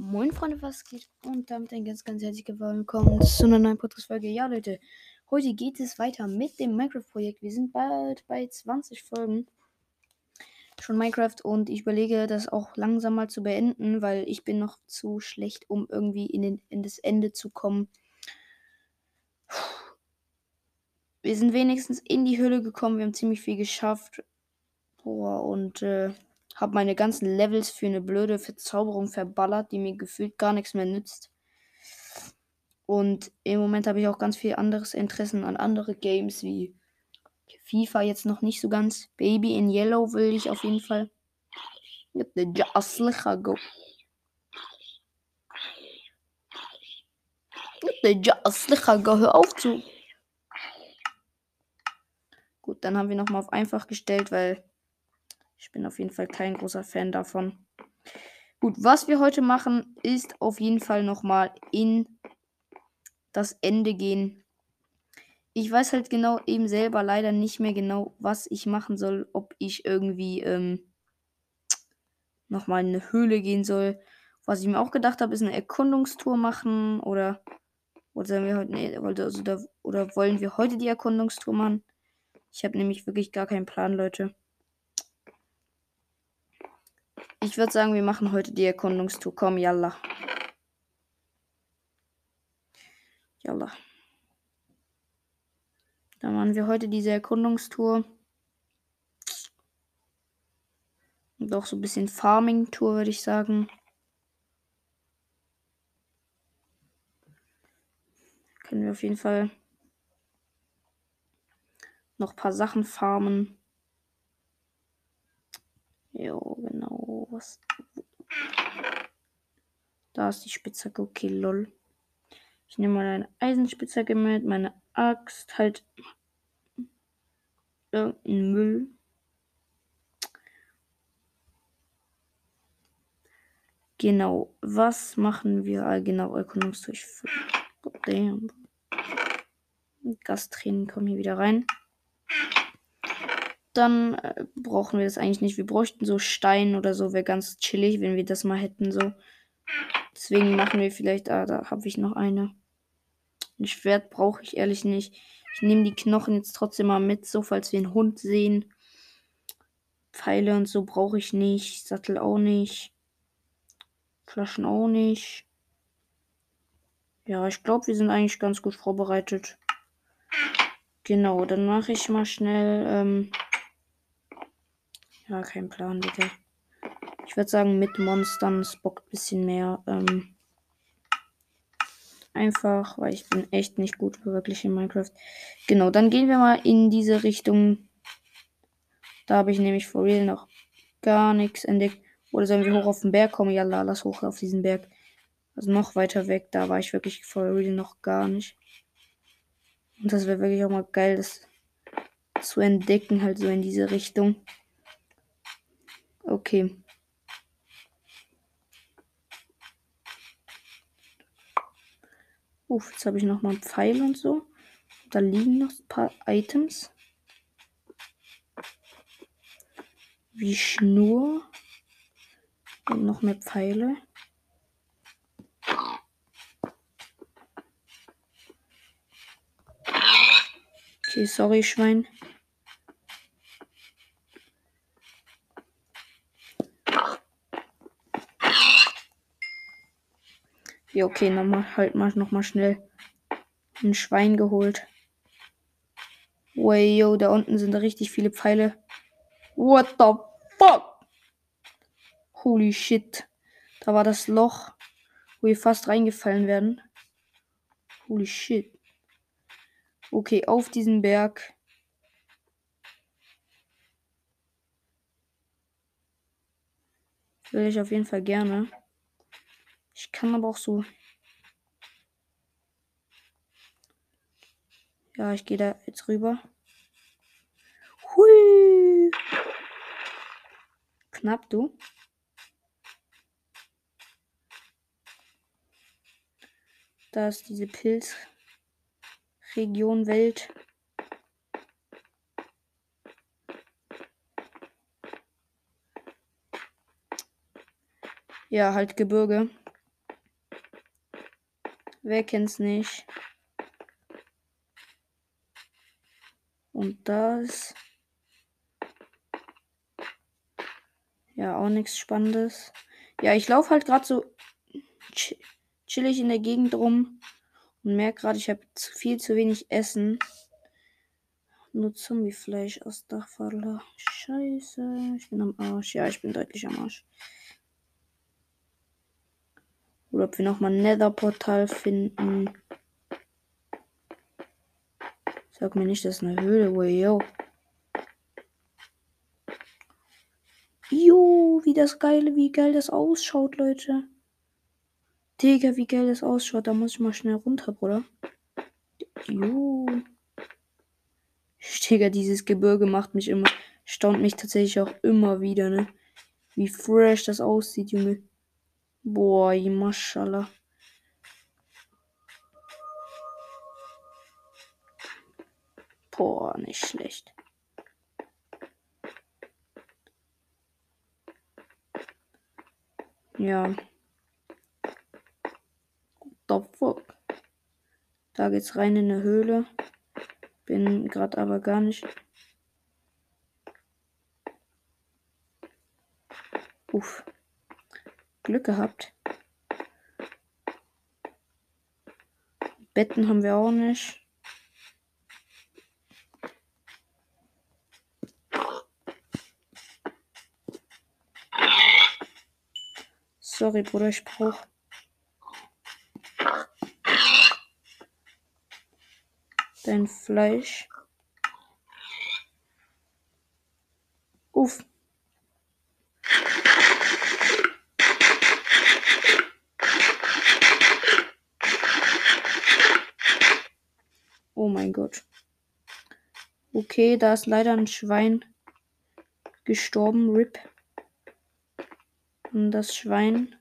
Moin Freunde, was geht? Und damit ein ganz, ganz herzliches Willkommen zu einer neuen Podcast-Folge. Ja, Leute, heute geht es weiter mit dem Minecraft-Projekt. Wir sind bald bei 20 Folgen schon Minecraft und ich überlege, das auch langsam mal zu beenden, weil ich bin noch zu schlecht, um irgendwie in, den, in das Ende zu kommen. Wir sind wenigstens in die Höhle gekommen, wir haben ziemlich viel geschafft. Boah, und äh, habe meine ganzen Levels für eine blöde Verzauberung verballert, die mir gefühlt gar nichts mehr nützt. Und im Moment habe ich auch ganz viel anderes Interessen an andere Games wie FIFA jetzt noch nicht so ganz. Baby in Yellow will ich auf jeden Fall. Hör auf zu. Gut, dann haben wir nochmal auf einfach gestellt, weil ich bin auf jeden Fall kein großer Fan davon. Gut, was wir heute machen, ist auf jeden Fall nochmal in das Ende gehen. Ich weiß halt genau eben selber leider nicht mehr genau, was ich machen soll. Ob ich irgendwie ähm, nochmal in eine Höhle gehen soll. Was ich mir auch gedacht habe, ist eine Erkundungstour machen. Oder, oder, wir heute, nee, also da, oder wollen wir heute die Erkundungstour machen? Ich habe nämlich wirklich gar keinen Plan, Leute. Ich würde sagen, wir machen heute die Erkundungstour. Komm, yalla. Yalla. Dann machen wir heute diese Erkundungstour. Und auch so ein bisschen Farming-Tour, würde ich sagen. Können wir auf jeden Fall noch ein paar Sachen farmen. Jo. Was? Da ist die Spitzhacke. Okay, lol. Ich nehme mal eine Eisenspitzhacke mit, meine Axt, halt irgendeinen Müll. Genau, was machen wir? Ah, genau, Erkundungsdurchführung. Damn. Gastränen kommen hier wieder rein dann äh, brauchen wir das eigentlich nicht. Wir bräuchten so Stein oder so, wäre ganz chillig, wenn wir das mal hätten so. Deswegen machen wir vielleicht, ah, da habe ich noch eine. Ein Schwert brauche ich ehrlich nicht. Ich nehme die Knochen jetzt trotzdem mal mit, so falls wir einen Hund sehen. Pfeile und so brauche ich nicht. Sattel auch nicht. Flaschen auch nicht. Ja, ich glaube, wir sind eigentlich ganz gut vorbereitet. Genau, dann mache ich mal schnell ähm, ja, kein Plan, bitte. Ich würde sagen, mit Monstern es bockt ein bisschen mehr. Ähm, einfach, weil ich bin echt nicht gut wirklich in Minecraft. Genau, dann gehen wir mal in diese Richtung. Da habe ich nämlich for real noch gar nichts entdeckt. Oder sollen wir hoch auf den Berg kommen? Ja, lass hoch auf diesen Berg. Also noch weiter weg. Da war ich wirklich for real noch gar nicht. Und das wäre wirklich auch mal geil, das zu entdecken, halt so in diese Richtung. Okay. Uff, jetzt habe ich noch mal einen Pfeil und so. Da liegen noch ein paar Items. Wie Schnur. Und noch mehr Pfeile. Okay, sorry, Schwein. Ja, okay, nochmal, halt mal nochmal schnell ein Schwein geholt. Way, yo, da unten sind richtig viele Pfeile. What the fuck? Holy shit. Da war das Loch, wo wir fast reingefallen werden. Holy shit. Okay, auf diesen Berg. Will ich auf jeden Fall gerne. Ich kann aber auch so. Ja, ich gehe da jetzt rüber. Hui. Knapp, du. Da ist diese Pilzregion Welt. Ja, halt Gebirge. Wer kennt's nicht? Und das. Ja, auch nichts Spannendes. Ja, ich laufe halt gerade so chillig in der Gegend rum und merke gerade, ich habe viel zu wenig Essen. Nur Zombiefleisch aus Dachfaller. Scheiße, ich bin am Arsch. Ja, ich bin deutlich am Arsch. Oder ob wir nochmal ein Nether-Portal finden. Sag mir nicht, das ist eine Höhle, wo yo. Jo, wie das geil, wie geil das ausschaut, Leute. Digga, wie geil das ausschaut. Da muss ich mal schnell runter, Bruder. Jo. Digga, dieses Gebirge macht mich immer, staunt mich tatsächlich auch immer wieder, ne? Wie fresh das aussieht, Junge. Boah, Maschallah. Boah, nicht schlecht. Ja. The fuck? Da geht's rein in eine Höhle. Bin gerade aber gar nicht. Uff. Glück gehabt. Betten haben wir auch nicht. Sorry, Bruder, ich brauch. Dein Fleisch. Uff. Oh mein Gott. Okay, da ist leider ein Schwein gestorben. RIP. Und das Schwein.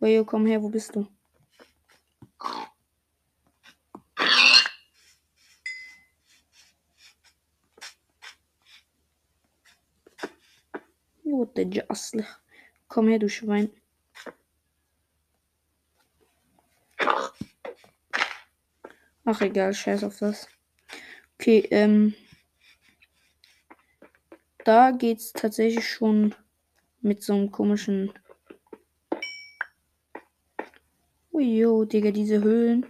Ojo, komm her, wo bist du? What the Jasslich. Komm her, du Schwein. Ach egal, scheiß auf das. Okay, ähm. Da geht's tatsächlich schon mit so einem komischen. Ujo, Digga, diese Höhlen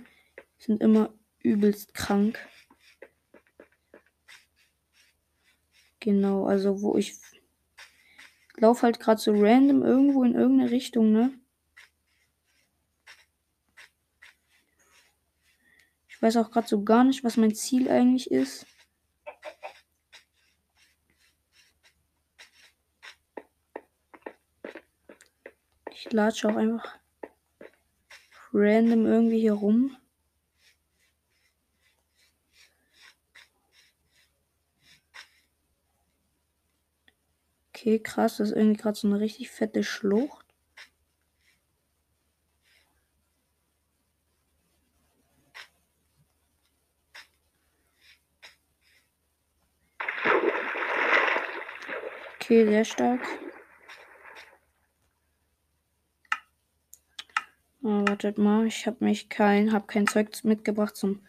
sind immer übelst krank. Genau, also wo ich laufe halt gerade so random irgendwo in irgendeine Richtung, ne? Weiß auch gerade so gar nicht, was mein Ziel eigentlich ist. Ich latsche auch einfach random irgendwie hier rum. Okay, krass, das ist irgendwie gerade so eine richtig fette Schlucht. Okay, sehr stark. Oh, wartet mal, ich habe mich kein, habe kein Zeug mitgebracht zum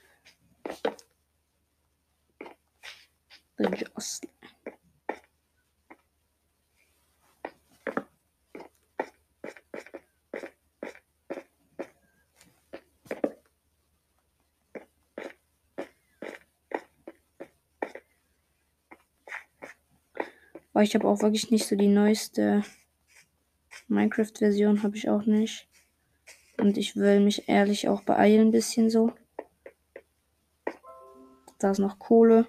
Adjust. Aber ich habe auch wirklich nicht so die neueste Minecraft-Version, habe ich auch nicht. Und ich will mich ehrlich auch beeilen, ein bisschen so. Da ist noch Kohle.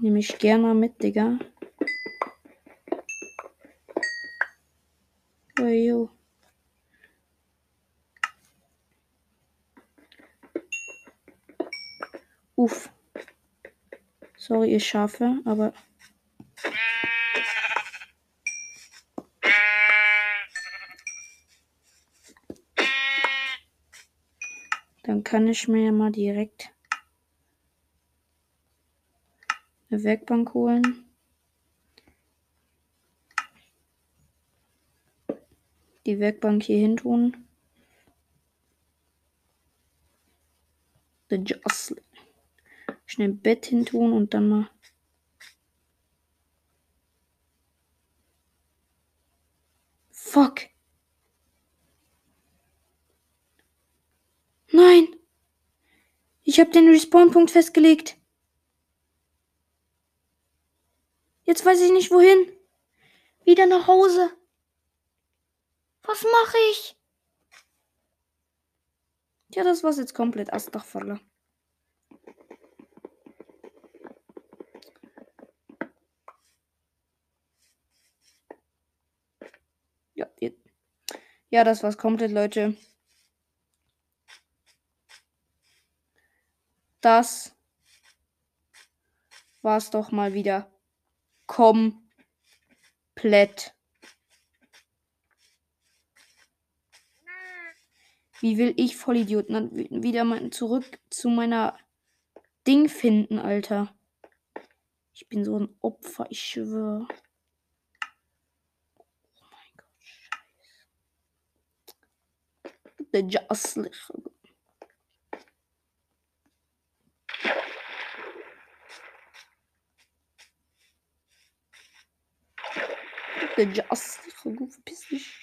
Nehme ich gerne mit, Digga. ihr Schafe, aber. Dann kann ich mir ja mal direkt eine Werkbank holen. Die Werkbank hier hin tun. The Jostling. Schnell Bett hin tun und dann mal. Fuck. Nein. Ich habe den Respawn-Punkt festgelegt. Jetzt weiß ich nicht wohin. Wieder nach Hause. Was mache ich? Ja, das war's jetzt komplett. Astagfallah. Ja, ja, das war's komplett, Leute. Das war's doch mal wieder komplett. Wie will ich Vollidioten dann wieder mal zurück zu meiner Ding finden, Alter? Ich bin so ein Opfer, ich schwöre. Oh mein Gott, Der Jaslich. Der Jaslich, verpiss dich.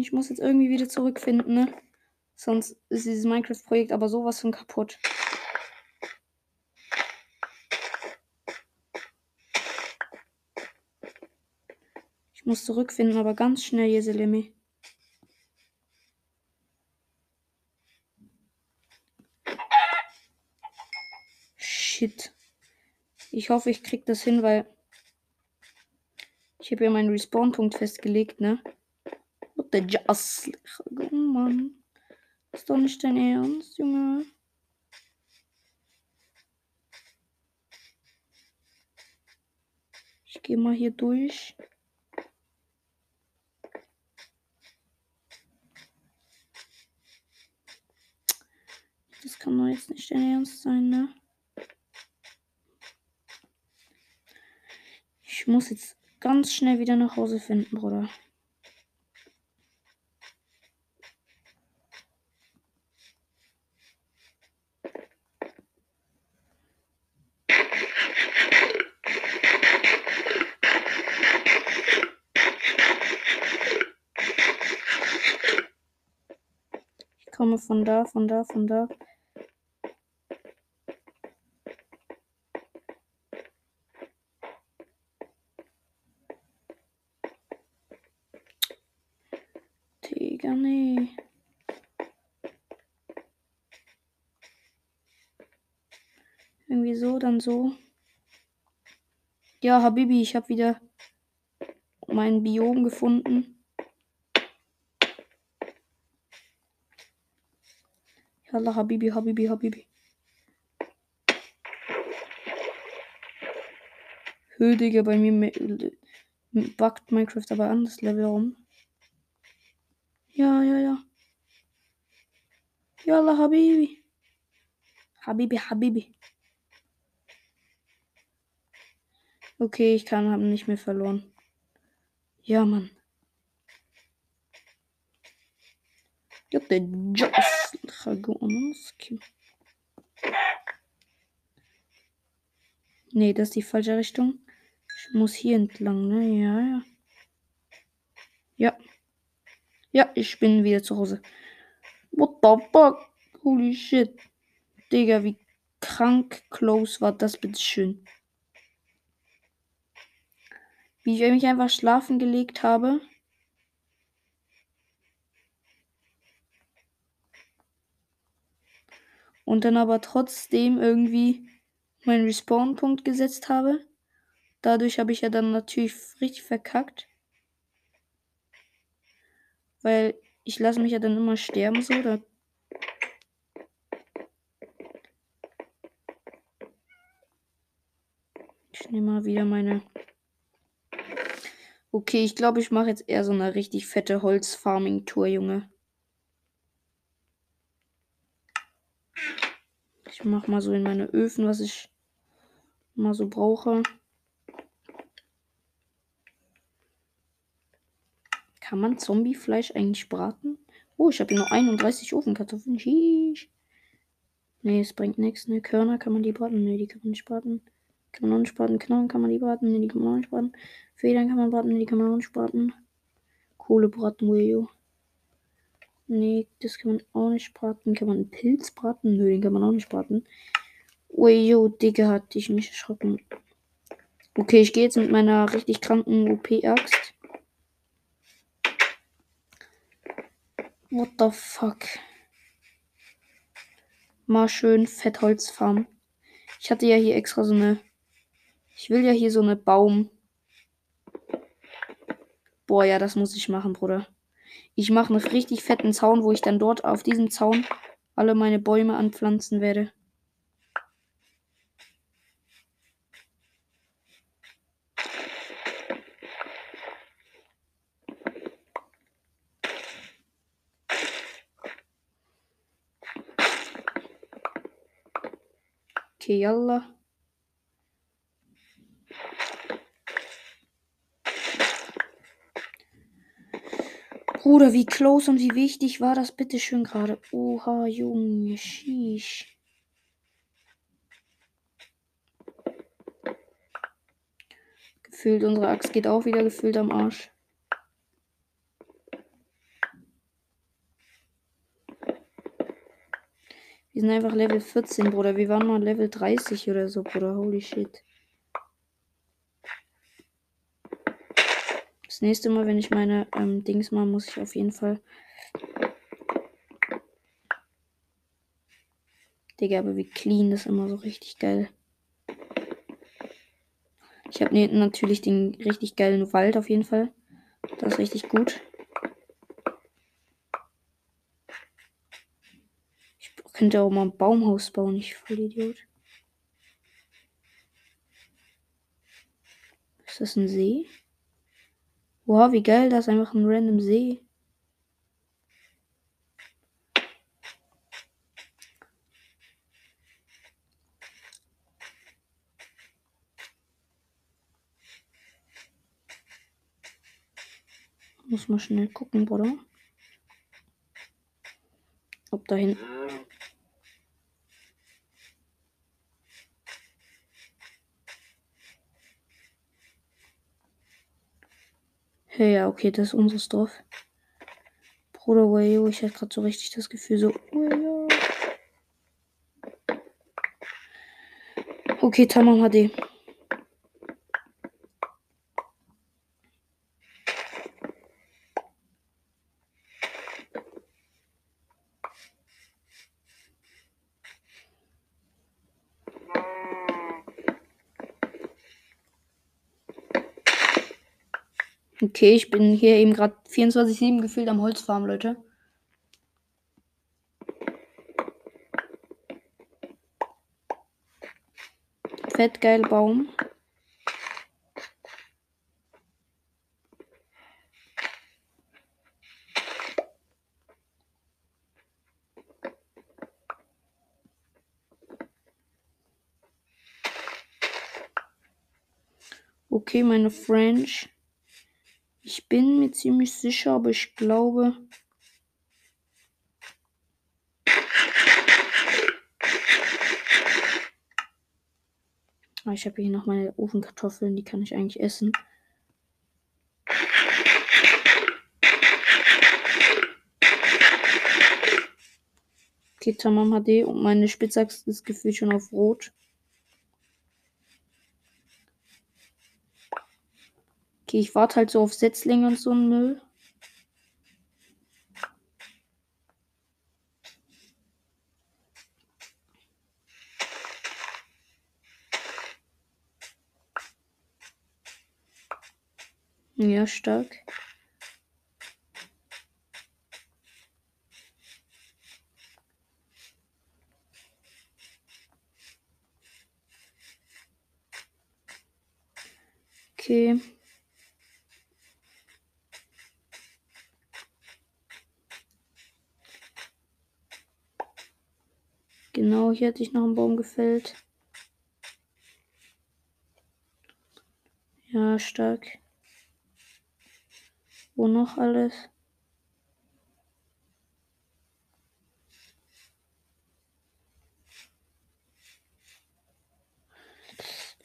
ich muss jetzt irgendwie wieder zurückfinden, ne? Sonst ist dieses Minecraft-Projekt aber sowas von kaputt. Ich muss zurückfinden, aber ganz schnell, Jeselemi. Shit. Ich hoffe, ich krieg das hin, weil ich habe ja meinen Respawn-Punkt festgelegt, ne? der Just. Oh Mann. Ist doch nicht dein Ernst, Junge. Ich gehe mal hier durch. Das kann doch jetzt nicht dein Ernst sein, ne? Ich muss jetzt ganz schnell wieder nach Hause finden, Bruder. Komme von da, von da, von da. Digga, nee. Irgendwie so, dann so. Ja, Habibi, ich habe wieder mein Biom gefunden. Yallah Habibi, Habibi, Habibi. Hö, Digga, bei mir buggt Minecraft aber anders Level rum. Ja, ja, ja. Yallah Habibi. Habibi, Habibi. Okay, ich kann, haben nicht mehr verloren. Ja, Mann. Ja, der Joss. Nee, das ist die falsche Richtung. Ich muss hier entlang, ne? Ja, ja. Ja. Ja, ich bin wieder zu Hause. What the fuck? Holy shit. Digga, wie krank close war das bitte schön. Wie ich mich einfach schlafen gelegt habe. Und dann aber trotzdem irgendwie meinen Respawn-Punkt gesetzt habe. Dadurch habe ich ja dann natürlich richtig verkackt. Weil ich lasse mich ja dann immer sterben so. Da ich nehme mal wieder meine. Okay, ich glaube, ich mache jetzt eher so eine richtig fette Holz-Farming-Tour, Junge. Ich mach mal so in meine Öfen, was ich mal so brauche. Kann man Zombiefleisch eigentlich braten? Oh, ich habe hier noch 31 Ofenkartoffeln. Sheesh. Nee, es bringt nichts. Ne, Körner kann man die braten? Ne, die kann man nicht braten. Kann man auch nicht braten. Knochen kann man die braten? Ne, die kann man auch nicht braten. Federn kann man braten? Ne, die kann man auch nicht braten. Kohle braten, Weyo. Nee, das kann man auch nicht braten. Kann man einen Pilz braten? Nö, den kann man auch nicht braten. Weyo, Digga, hat dich mich erschrocken. Okay, ich gehe jetzt mit meiner richtig kranken OP-Axt. What the fuck? Mal schön Fettholzfarm. Ich hatte ja hier extra so eine. Ich will ja hier so eine Baum. Boah, ja, das muss ich machen, Bruder. Ich mache einen richtig fetten Zaun, wo ich dann dort auf diesem Zaun alle meine Bäume anpflanzen werde. Okay, yalla. Bruder, wie close und wie wichtig war das bitte schön gerade? Oha, Junge, sheesh. Gefühlt, unsere Axt geht auch wieder gefühlt am Arsch. Wir sind einfach Level 14, Bruder. Wir waren mal Level 30 oder so, Bruder. Holy shit. Das nächste Mal, wenn ich meine ähm, Dings mache, muss ich auf jeden Fall. Digga, aber wie clean das immer so richtig geil. Ich habe natürlich den richtig geilen Wald auf jeden Fall. Das ist richtig gut. könnte auch mal ein Baumhaus bauen, ich voll Idiot. Ist das ein See? Wow, wie geil, das ist einfach ein random See. Muss mal schnell gucken, Bruder. Ob da hinten Hey, ja, okay, das ist unser Dorf. Bruder Wayo, ich hatte gerade so richtig das Gefühl, so. Wayo. Okay, Tamam HD. Okay, ich bin hier eben gerade 24-7 gefühlt am Holzfarm, Leute. Fettgeil Baum. Okay, meine French. Ich bin mir ziemlich sicher, aber ich glaube. Ah, ich habe hier noch meine Ofenkartoffeln, die kann ich eigentlich essen. Okay, Tamam HD und meine Spitzachse ist gefühlt schon auf Rot. Okay, ich warte halt so auf Setzlinge und so ein Müll. Ja, stark. Okay. Genau Oh, hier hätte ich noch einen Baum gefällt. Ja, stark. Wo noch alles?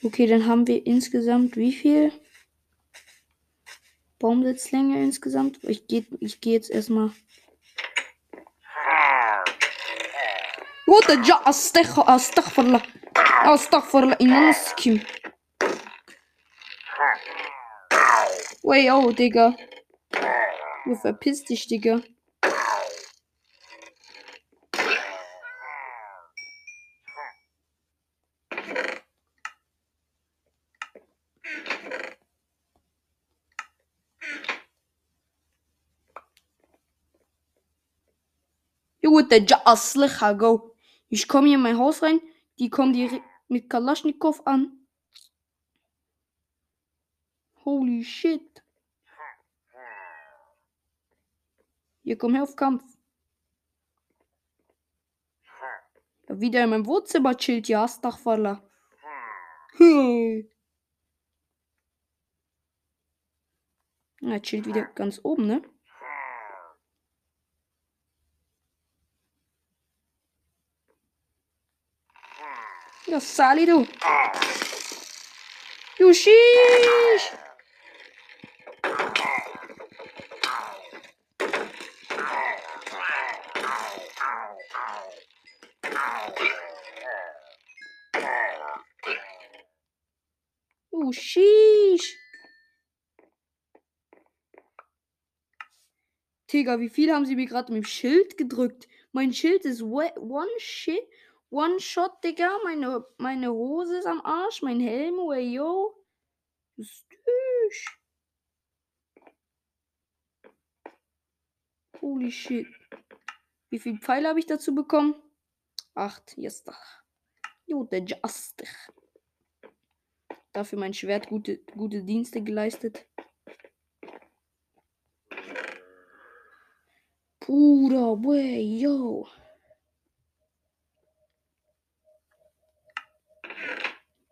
Okay, dann haben wir insgesamt wie viel? Baumsitzlänge insgesamt? Ich gehe ich geh jetzt erstmal. What the ja, astaghfirullah. Astaghfirullah, inanaskim. Way, oh, Digga. Du verpiss dich, Digga. Junge, der Aslicha, go. Ich komme hier in mein Haus rein. Die kommen direkt mit Kalaschnikow an. Holy shit. Hier, komm her auf Kampf. Wieder in meinem Wohnzimmer chillt, ja, Astagfallah. Hm. Er chillt wieder ganz oben, ne? Ja, Sali, du. Du Shish. Digga, wie viel haben sie mir gerade mit dem Schild gedrückt? Mein Schild ist one shit. One Shot, Digga. Meine, meine Hose ist am Arsch. Mein Helm, way yo. Stüsch. Holy shit. Wie viele Pfeile habe ich dazu bekommen? Acht. Yes, doch. Jo, der Juster. Dafür mein Schwert gute, gute Dienste geleistet. Bruder, way, yo.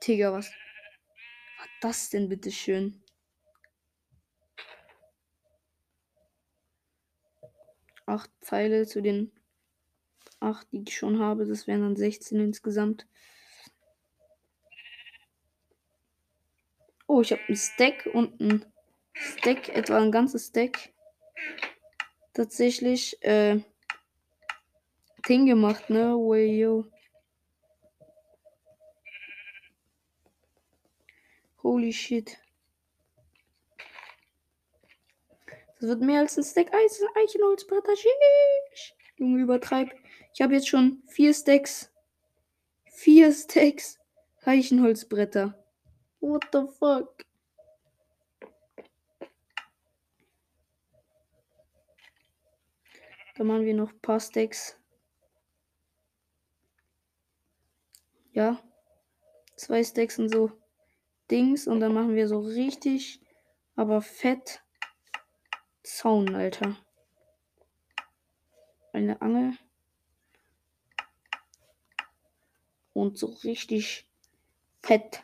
Digga, was war das denn bitte schön? Acht Pfeile zu den acht, die ich schon habe. Das wären dann 16 insgesamt. Oh, ich habe ein Stack und ein Stack, etwa ein ganzes Stack. Tatsächlich, äh, Ding gemacht, ne? Way, yo. Holy shit. Das wird mehr als ein Stack Eisen, Eichenholzbretter. Junge, übertreib. Ich habe jetzt schon vier Stacks. Vier Stacks Eichenholzbretter. What the fuck? Da machen wir noch ein paar Stacks. Ja. Zwei Stacks und so. Dings und dann machen wir so richtig, aber fett Zaun, Alter. Eine Angel. Und so richtig fett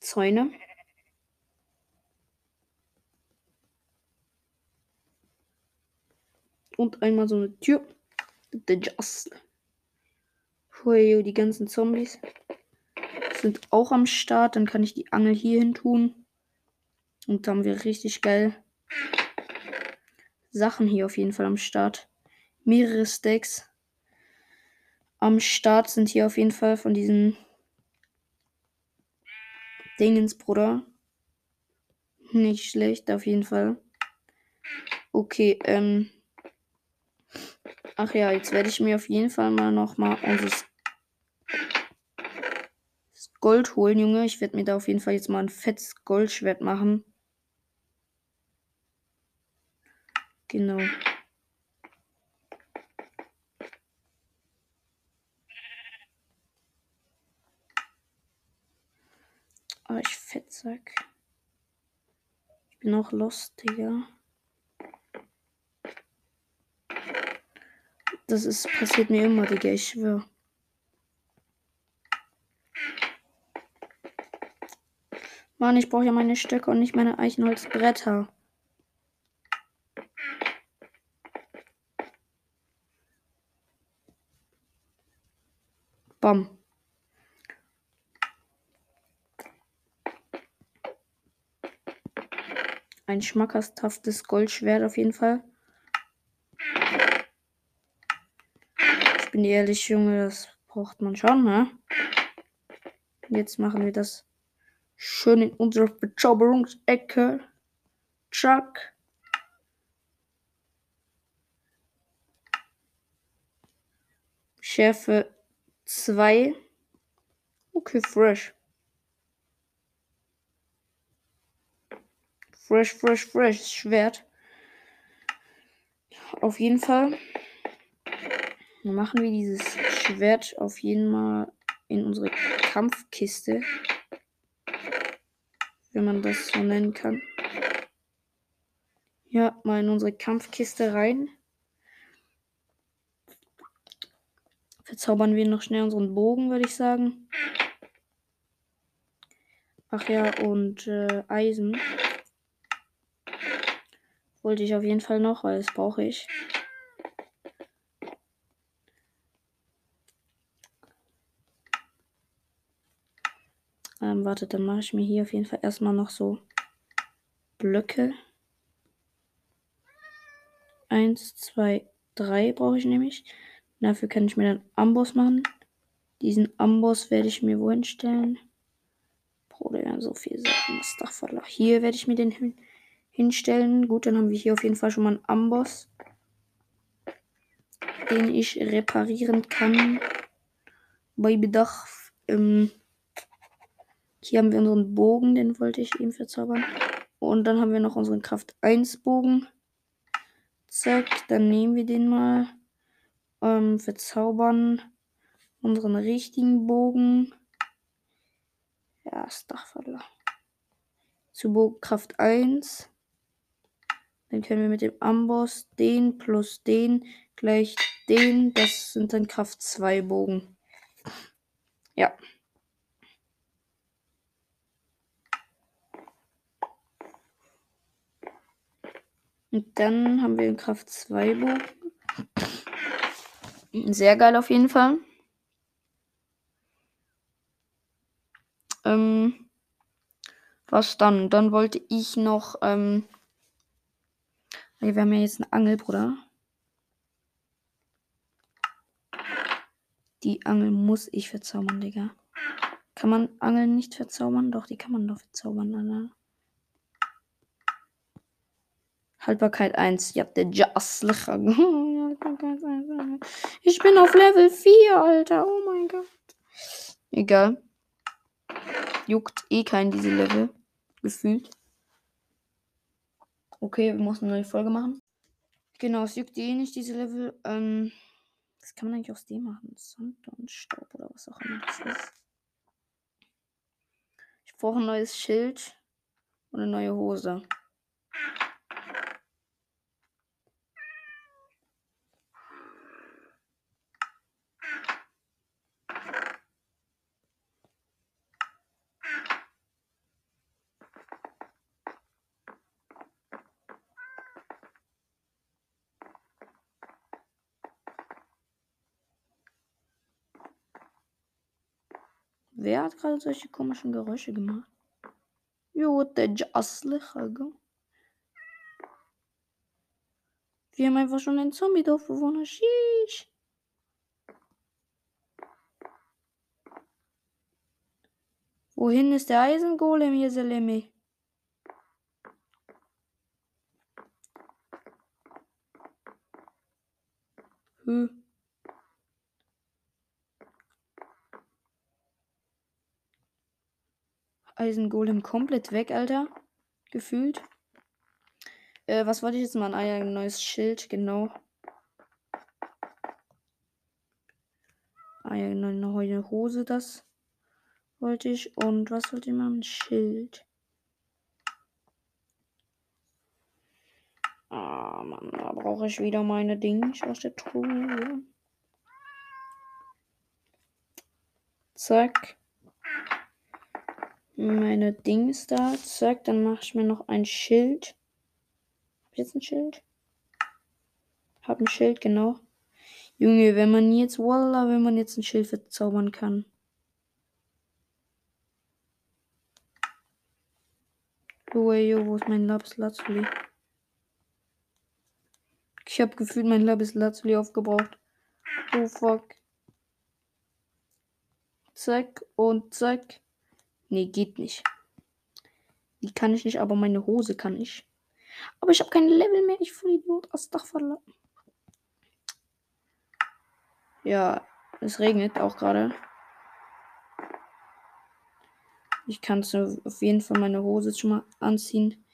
Zäune. Und einmal so eine Tür. The Just. Hui, die ganzen Zombies sind auch am Start. Dann kann ich die Angel hier hin tun. Und da haben wir richtig geil Sachen hier auf jeden Fall am Start. Mehrere Stacks am Start sind hier auf jeden Fall von diesen Dingens, Bruder. Nicht schlecht, auf jeden Fall. Okay, ähm. Ach ja, jetzt werde ich mir auf jeden Fall mal nochmal unser Gold holen, Junge. Ich werde mir da auf jeden Fall jetzt mal ein fettes Goldschwert machen. Genau. Ah, ich Fettsack. Ich bin auch lost, Digga. das ist passiert mir immer, Digga, ich schwöre. Mann, ich brauche ja meine Stöcke und nicht meine Eichenholzbretter. Bam. Ein schmackhaftes Goldschwert auf jeden Fall. Ich bin ehrlich, Junge, das braucht man schon, ne? Jetzt machen wir das schön in unserer Bezauberungsecke. Chuck. Schärfe 2. Okay, fresh. Fresh, fresh, fresh. Schwert. Auf jeden Fall machen wir dieses Schwert auf jeden Fall in unsere Kampfkiste. Wenn man das so nennen kann. Ja, mal in unsere Kampfkiste rein. Verzaubern wir noch schnell unseren Bogen, würde ich sagen. Ach ja, und äh, Eisen. Wollte ich auf jeden Fall noch, weil das brauche ich. Ähm, warte, dann mache ich mir hier auf jeden Fall erstmal noch so Blöcke. Eins, zwei, drei brauche ich nämlich. Dafür kann ich mir dann Amboss machen. Diesen Amboss werde ich mir wohin stellen? Bruder, so viel Sachen. Astaghfirullah. Hier werde ich mir den hin hinstellen. Gut, dann haben wir hier auf jeden Fall schon mal einen Amboss, den ich reparieren kann. Bei Bedarf. Ähm, hier haben wir unseren Bogen, den wollte ich eben verzaubern. Und dann haben wir noch unseren Kraft 1 Bogen. Zack, dann nehmen wir den mal. Ähm, verzaubern unseren richtigen Bogen. Ja, ist voll. Zu Bogenkraft 1. Dann können wir mit dem Amboss den plus den gleich den. Das sind dann Kraft 2 Bogen. Ja. Und dann haben wir den Kraft 2 Bogen. Sehr geil auf jeden Fall. Ähm, was dann? Dann wollte ich noch ähm, wir haben ja jetzt eine Angel, Bruder. Die Angel muss ich verzaubern, Digga. Kann man Angeln nicht verzaubern? Doch, die kann man doch verzaubern, Alter. Haltbarkeit 1. Ja, der Jaslicher. Ich bin auf Level 4, Alter. Oh mein Gott. Egal. Juckt eh kein diese Level. Gefühlt. Okay, wir müssen eine neue Folge machen. Genau, es juckt eh nicht, diese Level. Ähm, was kann man eigentlich aus dem machen? Sand und Staub oder was auch immer das ist. Ich brauche ein neues Schild und eine neue Hose. Wer hat gerade solche komischen Geräusche gemacht? Jo, der Jaslicher, gell? Wir haben einfach schon einen Zombie-Dorfbewohner. Sheesh. Wohin ist der Eisengolem hier, Selemi? Hm. Eisengolem komplett weg, Alter. Gefühlt. Äh, was wollte ich jetzt mal? Ah ja, ein neues Schild, genau. Ah ja, eine neue Hose, das wollte ich. Und was wollte ich machen? Schild. Ah, Mann, da brauche ich wieder meine Dinge aus der Truhe. Zack. Meine Dings da. Zack, dann mache ich mir noch ein Schild. Hab ich jetzt ein Schild? Hab ein Schild, genau. Junge, wenn man jetzt, voila, wenn man jetzt ein Schild verzaubern kann. Yo, wo ist mein Lapis Lazuli? Ich habe gefühlt mein Lapis Lazuli aufgebraucht. Oh fuck. Zack und zack. Nee, geht nicht. Die kann ich nicht, aber meine Hose kann ich. Aber ich habe kein Level mehr, ich voll Idiot. Astagfirullah. Ja, es regnet auch gerade. Ich kann auf jeden Fall meine Hose schon mal anziehen.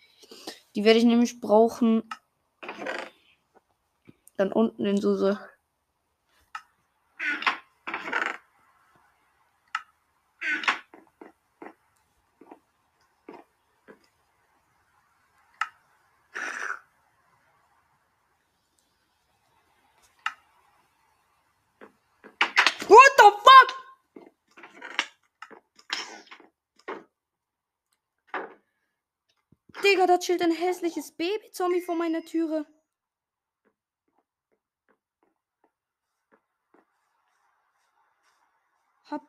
Die werde ich nämlich brauchen. Dann unten in so, so Digga, da chillt ein hässliches Baby-Zombie vor meiner Türe. Hab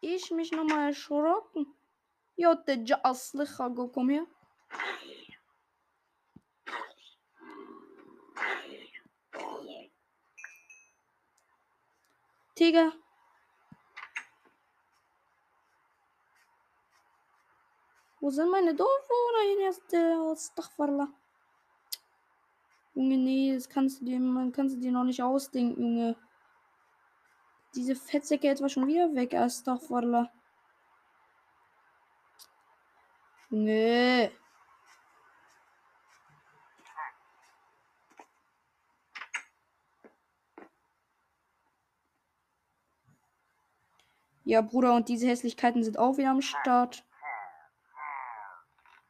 ich mich nochmal erschrocken. Ja, der Jaslicher, komm her. Digga. Wo sind meine Dorfbewohner jetzt? Astaghfirullah. Junge, nee, das kannst du dir, man kannst du dir noch nicht ausdenken, Junge. Diese Fettsäcke etwa schon wieder weg, Astaghfirullah. Junge. Ja, Bruder, und diese Hässlichkeiten sind auch wieder am Start.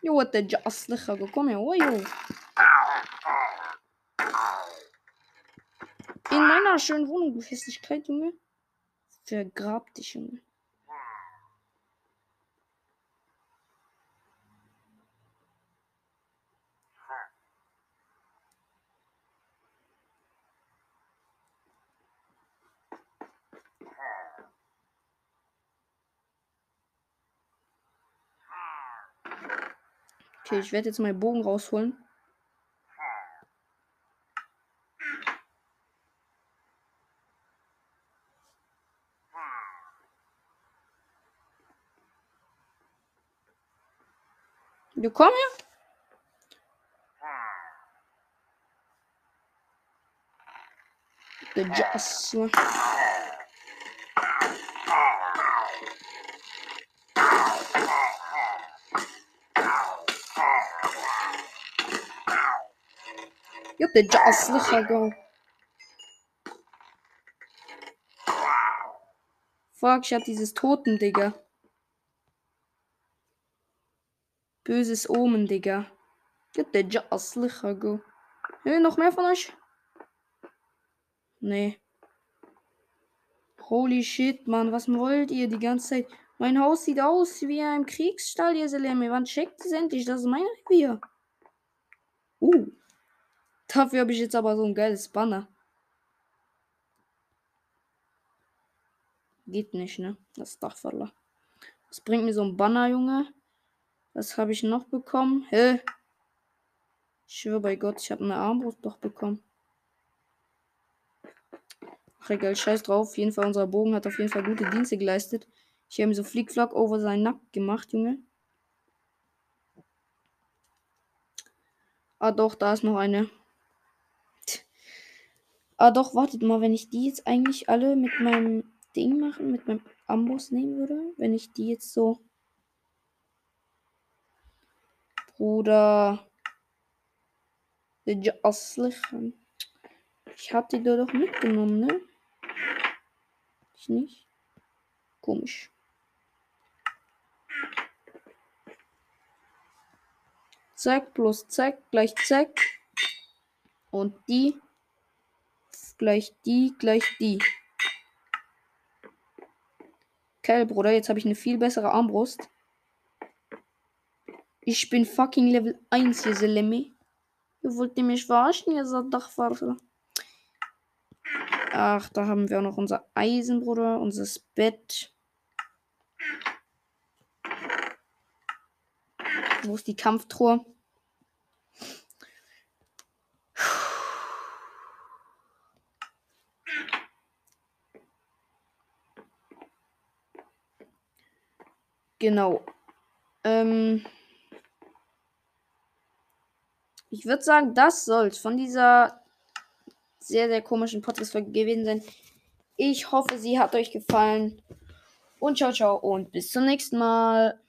Jo, der Jaslicher, komm her, oh, jo. In meiner schönen Wohnung, du Hässlichkeit, Junge. Vergrab dich, Junge. Okay, ich werde jetzt meinen Bogen rausholen. Du komm her. The Just. Aslige go. Fuck, ich hab dieses Toten, Digga. Böses Omen, Digga. Der aslige go. Hey, noch mehr von euch? Nee. Holy shit, Mann, was wollt ihr die ganze Zeit? Mein Haus sieht aus wie ein Kriegsstall, ihr Seleme. Wann checkt es endlich? Das ist mein Revier. Uh. Dafür habe ich jetzt aber so ein geiles Banner. Geht nicht, ne? Das Dachfaller. Was bringt mir so ein Banner, Junge? Was habe ich noch bekommen? Hä? Ich schwöre bei Gott, ich habe eine Armbrust doch bekommen. Ach egal, scheiß drauf. Auf jeden Fall, unser Bogen hat auf jeden Fall gute Dienste geleistet. Ich habe ihm so Flickflack over seinen Nacken gemacht, Junge. Ah doch, da ist noch eine. Ah, doch, wartet mal, wenn ich die jetzt eigentlich alle mit meinem Ding machen, mit meinem Amboss nehmen würde, wenn ich die jetzt so. Bruder. Ich hab die da doch mitgenommen, ne? Ich nicht. Komisch. Zack, plus zack, gleich zack. Und die. Gleich die, gleich die. Geil, Bruder. Jetzt habe ich eine viel bessere Armbrust. Ich bin fucking Level 1, ihr Selemi. Ihr wollt mich verarschen, ihr seid Dachfahrer. Ach, da haben wir auch noch unser Eisen, Bruder. Unser Bett. Wo ist die Kampftruhe? Genau. Ähm ich würde sagen, das soll es von dieser sehr, sehr komischen Podcast-Folge gewesen sein. Ich hoffe, sie hat euch gefallen. Und ciao, ciao und bis zum nächsten Mal.